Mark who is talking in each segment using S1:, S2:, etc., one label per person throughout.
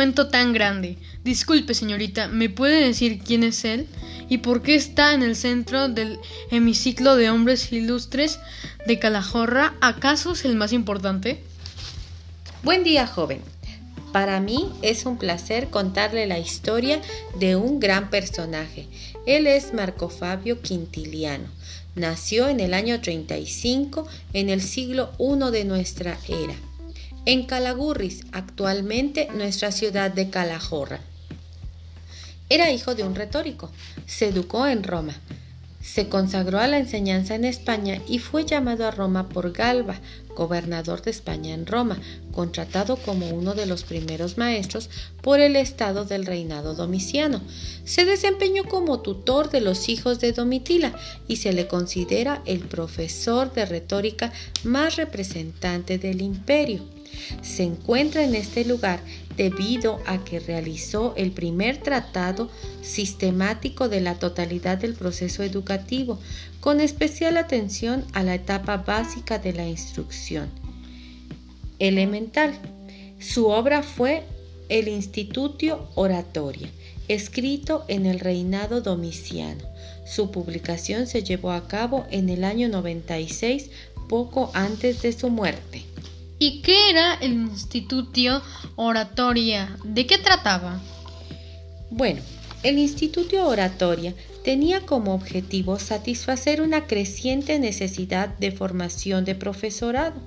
S1: tan grande? Disculpe, señorita, ¿me puede decir quién es él? ¿Y por qué está en el centro del hemiciclo de hombres ilustres de Calahorra? ¿Acaso es el más importante?
S2: Buen día, joven. Para mí es un placer contarle la historia de un gran personaje. Él es Marco Fabio Quintiliano. Nació en el año 35 en el siglo I de nuestra era, en Calagurris, actualmente nuestra ciudad de Calahorra. Era hijo de un retórico. Se educó en Roma. Se consagró a la enseñanza en España y fue llamado a Roma por Galba, gobernador de España en Roma, contratado como uno de los primeros maestros por el estado del reinado domiciano. Se desempeñó como tutor de los hijos de Domitila y se le considera el profesor de retórica más representante del imperio. Se encuentra en este lugar debido a que realizó el primer tratado sistemático de la totalidad del proceso educativo, con especial atención a la etapa básica de la instrucción elemental. Su obra fue el Institutio Oratoria, escrito en el reinado domiciano. Su publicación se llevó a cabo en el año 96, poco antes de su muerte.
S1: ¿Y qué era el Institutio Oratoria? ¿De qué trataba?
S2: Bueno, el Institutio Oratoria tenía como objetivo satisfacer una creciente necesidad de formación de profesorado.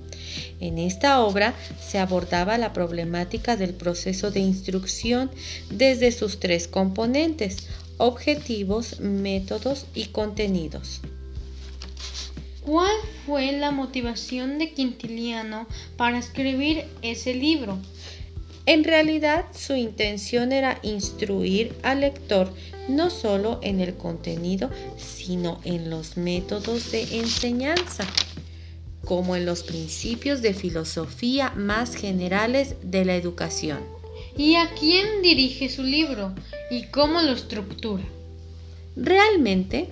S2: En esta obra se abordaba la problemática del proceso de instrucción desde sus tres componentes, objetivos, métodos y contenidos.
S1: ¿Cuál fue la motivación de Quintiliano para escribir ese libro?
S2: En realidad su intención era instruir al lector no solo en el contenido, sino en los métodos de enseñanza, como en los principios de filosofía más generales de la educación.
S1: ¿Y a quién dirige su libro y cómo lo estructura?
S2: Realmente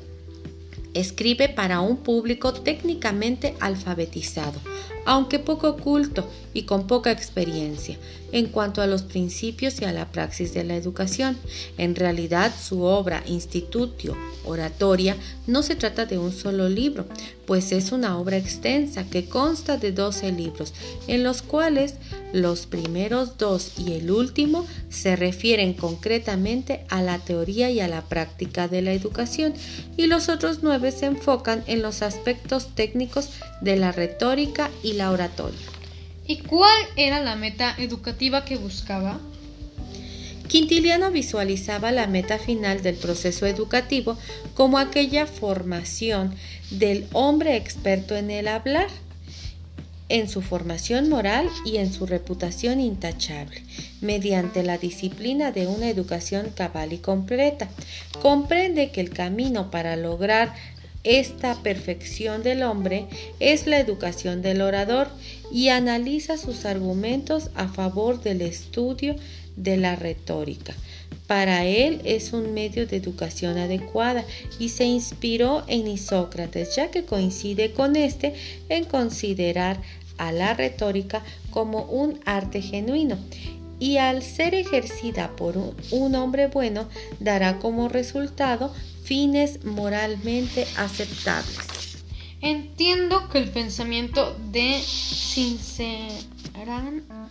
S2: escribe para un público técnicamente alfabetizado, aunque poco culto y con poca experiencia en cuanto a los principios y a la praxis de la educación. En realidad, su obra Institutio Oratoria no se trata de un solo libro, pues es una obra extensa que consta de 12 libros, en los cuales los primeros dos y el último se refieren concretamente a la teoría y a la práctica de la educación, y los otros nueve se enfocan en los aspectos técnicos de la retórica y la oratoria.
S1: ¿Y cuál era la meta educativa que buscaba?
S2: Quintiliano visualizaba la meta final del proceso educativo como aquella formación del hombre experto en el hablar, en su formación moral y en su reputación intachable, mediante la disciplina de una educación cabal y completa. Comprende que el camino para lograr esta perfección del hombre es la educación del orador y analiza sus argumentos a favor del estudio de la retórica. Para él es un medio de educación adecuada y se inspiró en Isócrates, ya que coincide con este en considerar a la retórica como un arte genuino y al ser ejercida por un, hombre bueno dará como resultado fines moralmente aceptables.
S1: Entiendo que el pensamiento de Cincerán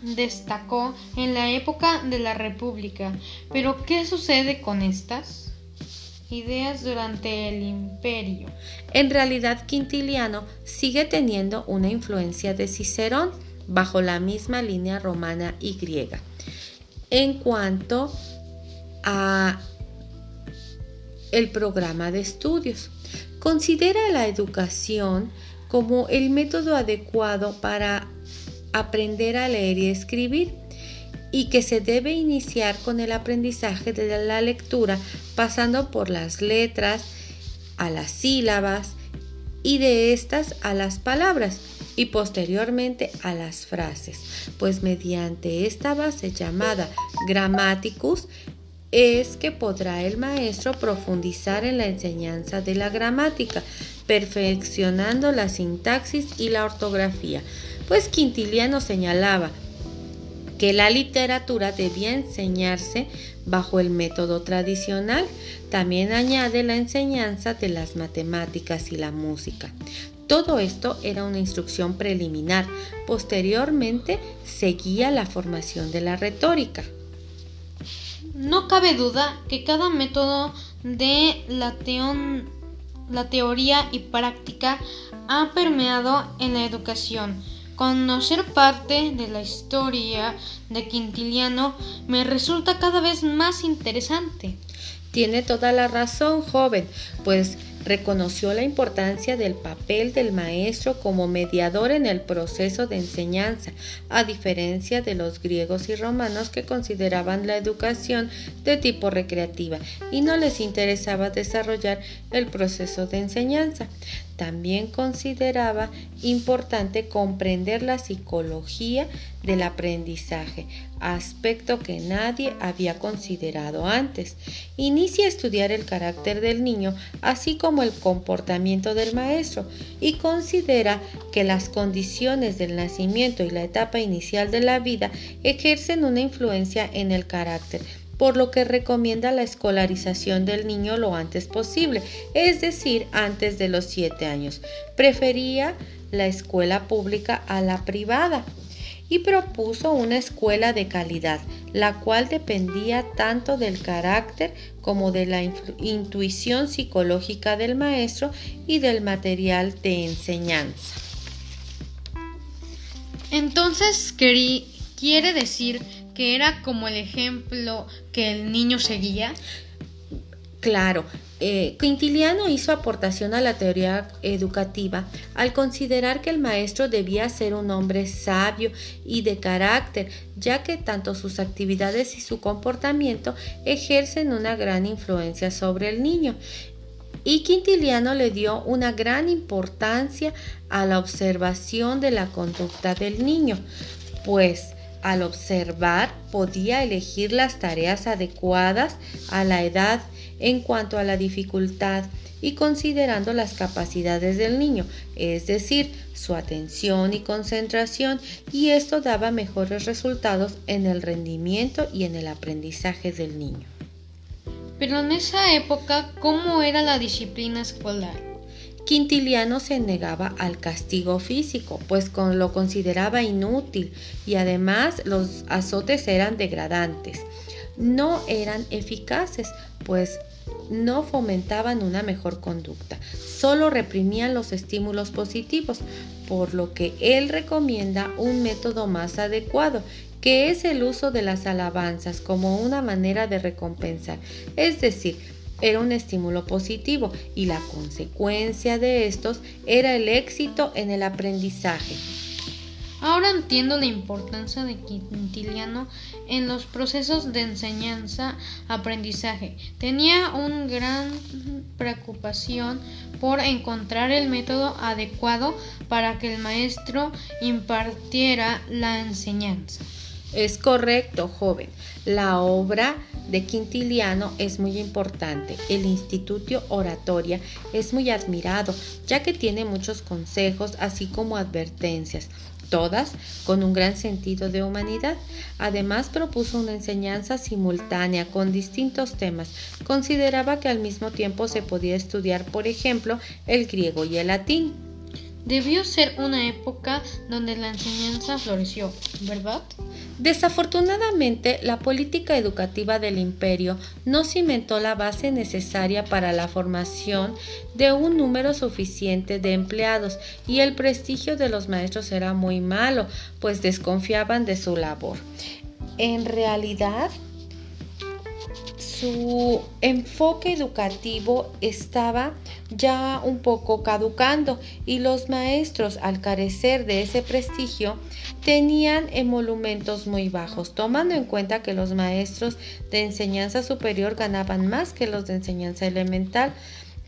S1: destacó en la época de la República, pero ¿qué sucede con estas? ideas durante el imperio.
S2: En realidad, Quintiliano sigue teniendo una influencia de Cicerón bajo la misma línea romana y griega. En cuanto a el programa de estudios. Considera la educación como el método adecuado para aprender a leer y escribir y que se debe iniciar con el aprendizaje de la lectura pasando por las letras a las sílabas y de estas a las palabras y posteriormente a las frases, pues mediante esta base llamada grammaticus es que podrá el maestro profundizar en la enseñanza de la gramática, perfeccionando la sintaxis y la ortografía, pues Quintiliano señalaba que la literatura debía enseñarse bajo el método tradicional. También añade la enseñanza de las matemáticas y la música. Todo esto era una instrucción preliminar. Posteriormente seguía la formación de la retórica.
S1: No cabe duda que cada método de la, teoría y práctica ha permeado en la educación. Conocer parte de la historia de Quintiliano me resulta cada vez más interesante.
S2: Tiene toda la razón, joven, pues reconoció la importancia del papel del maestro como mediador en el proceso de enseñanza, a diferencia de los griegos y romanos que consideraban la educación de tipo recreativa y no les interesaba desarrollar el proceso de enseñanza. También consideraba importante comprender la psicología del aprendizaje, aspecto que nadie había considerado antes. Inicia a estudiar el carácter del niño, así como el comportamiento del maestro, y considera que las condiciones del nacimiento y la etapa inicial de la vida ejercen una influencia en el carácter por lo que recomienda la escolarización del niño lo antes posible, es decir, antes de los 7 años. Prefería la escuela pública a la privada y propuso una escuela de calidad, la cual dependía tanto del carácter como de la intuición psicológica del maestro y del material de enseñanza.
S1: Entonces, quiere decir era como el ejemplo que el niño seguía?
S2: Claro, eh, Quintiliano hizo aportación a la teoría educativa al considerar que el maestro debía ser un hombre sabio y de carácter, ya que tanto sus actividades y su comportamiento ejercen una gran influencia sobre el niño. Y Quintiliano le dio una gran importancia a la observación de la conducta del niño, pues al observar podía elegir las tareas adecuadas a la edad en cuanto a la dificultad y considerando las capacidades del niño, es decir, su atención y concentración, y esto daba mejores resultados en el rendimiento y en el aprendizaje del niño.
S1: Pero en esa época, ¿cómo era la disciplina escolar?
S2: Quintiliano se negaba al castigo físico, pues lo consideraba inútil y además los azotes eran degradantes. No eran eficaces, pues no fomentaban una mejor conducta, solo reprimían los estímulos positivos, por lo que él recomienda un método más adecuado, que es el uso de las alabanzas como una manera de recompensar, es decir, era un estímulo positivo y la consecuencia de estos era el éxito en el aprendizaje.
S1: Ahora entiendo la importancia de Quintiliano en los procesos de enseñanza-aprendizaje. Tenía una gran preocupación por encontrar el método adecuado para que el maestro impartiera la enseñanza.
S2: Es correcto, joven. La obra de Quintiliano es muy importante. El Instituto Oratoria es muy admirado, ya que tiene muchos consejos, así como advertencias, todas con un gran sentido de humanidad. Además propuso una enseñanza simultánea con distintos temas. Consideraba que al mismo tiempo se podía estudiar, por ejemplo, el griego y el latín.
S1: Debió ser una época donde la enseñanza floreció, ¿verdad?
S2: Desafortunadamente, la política educativa del imperio no cimentó la base necesaria para la formación de un número suficiente de empleados y el prestigio de los maestros era muy malo, pues desconfiaban de su labor. En realidad, su enfoque educativo estaba ya un poco caducando y los maestros al carecer de ese prestigio tenían emolumentos muy bajos, tomando en cuenta que los maestros de enseñanza superior ganaban más que los de enseñanza elemental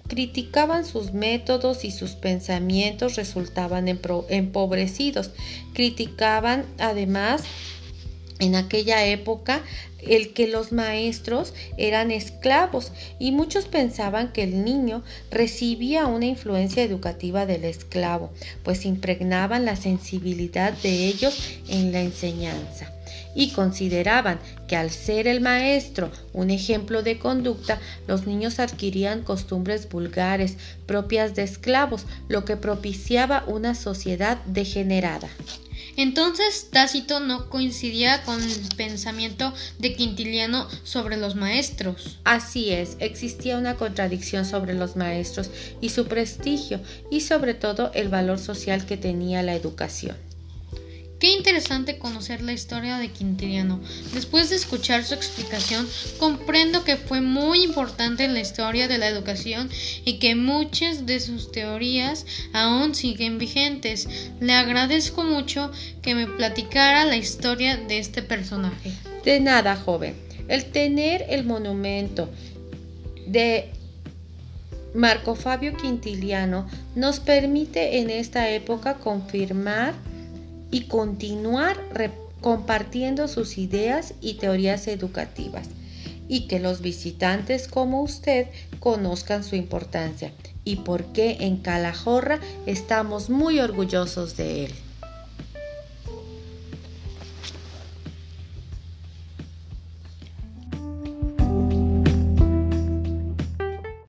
S2: criticaban sus métodos y sus pensamientos resultaban empobrecidos. Criticaban además en aquella época el que los maestros eran esclavos y muchos pensaban que el niño recibía una influencia educativa del esclavo, pues impregnaban la sensibilidad de ellos en la enseñanza. y consideraban que al ser el maestro un ejemplo de conducta, los niños adquirían costumbres vulgares propias de esclavos, lo que propiciaba una sociedad degenerada.
S1: Entonces Tácito no coincidía con el pensamiento de Quintiliano sobre los maestros.
S2: Así es, existía una contradicción sobre los maestros y su prestigio y sobre todo el valor social que tenía la educación.
S1: Qué interesante conocer la historia de Quintiliano. Después de escuchar su explicación, comprendo que fue muy importante en la historia de la educación y que muchas de sus teorías aún siguen vigentes. Le agradezco mucho que me platicara la historia de este personaje.
S2: De nada, joven. El tener el monumento de Marco Fabio Quintiliano nos permite en esta época confirmar y continuar compartiendo sus ideas y teorías educativas y que los visitantes como usted conozcan su importancia y por qué en Calahorra estamos muy orgullosos de él.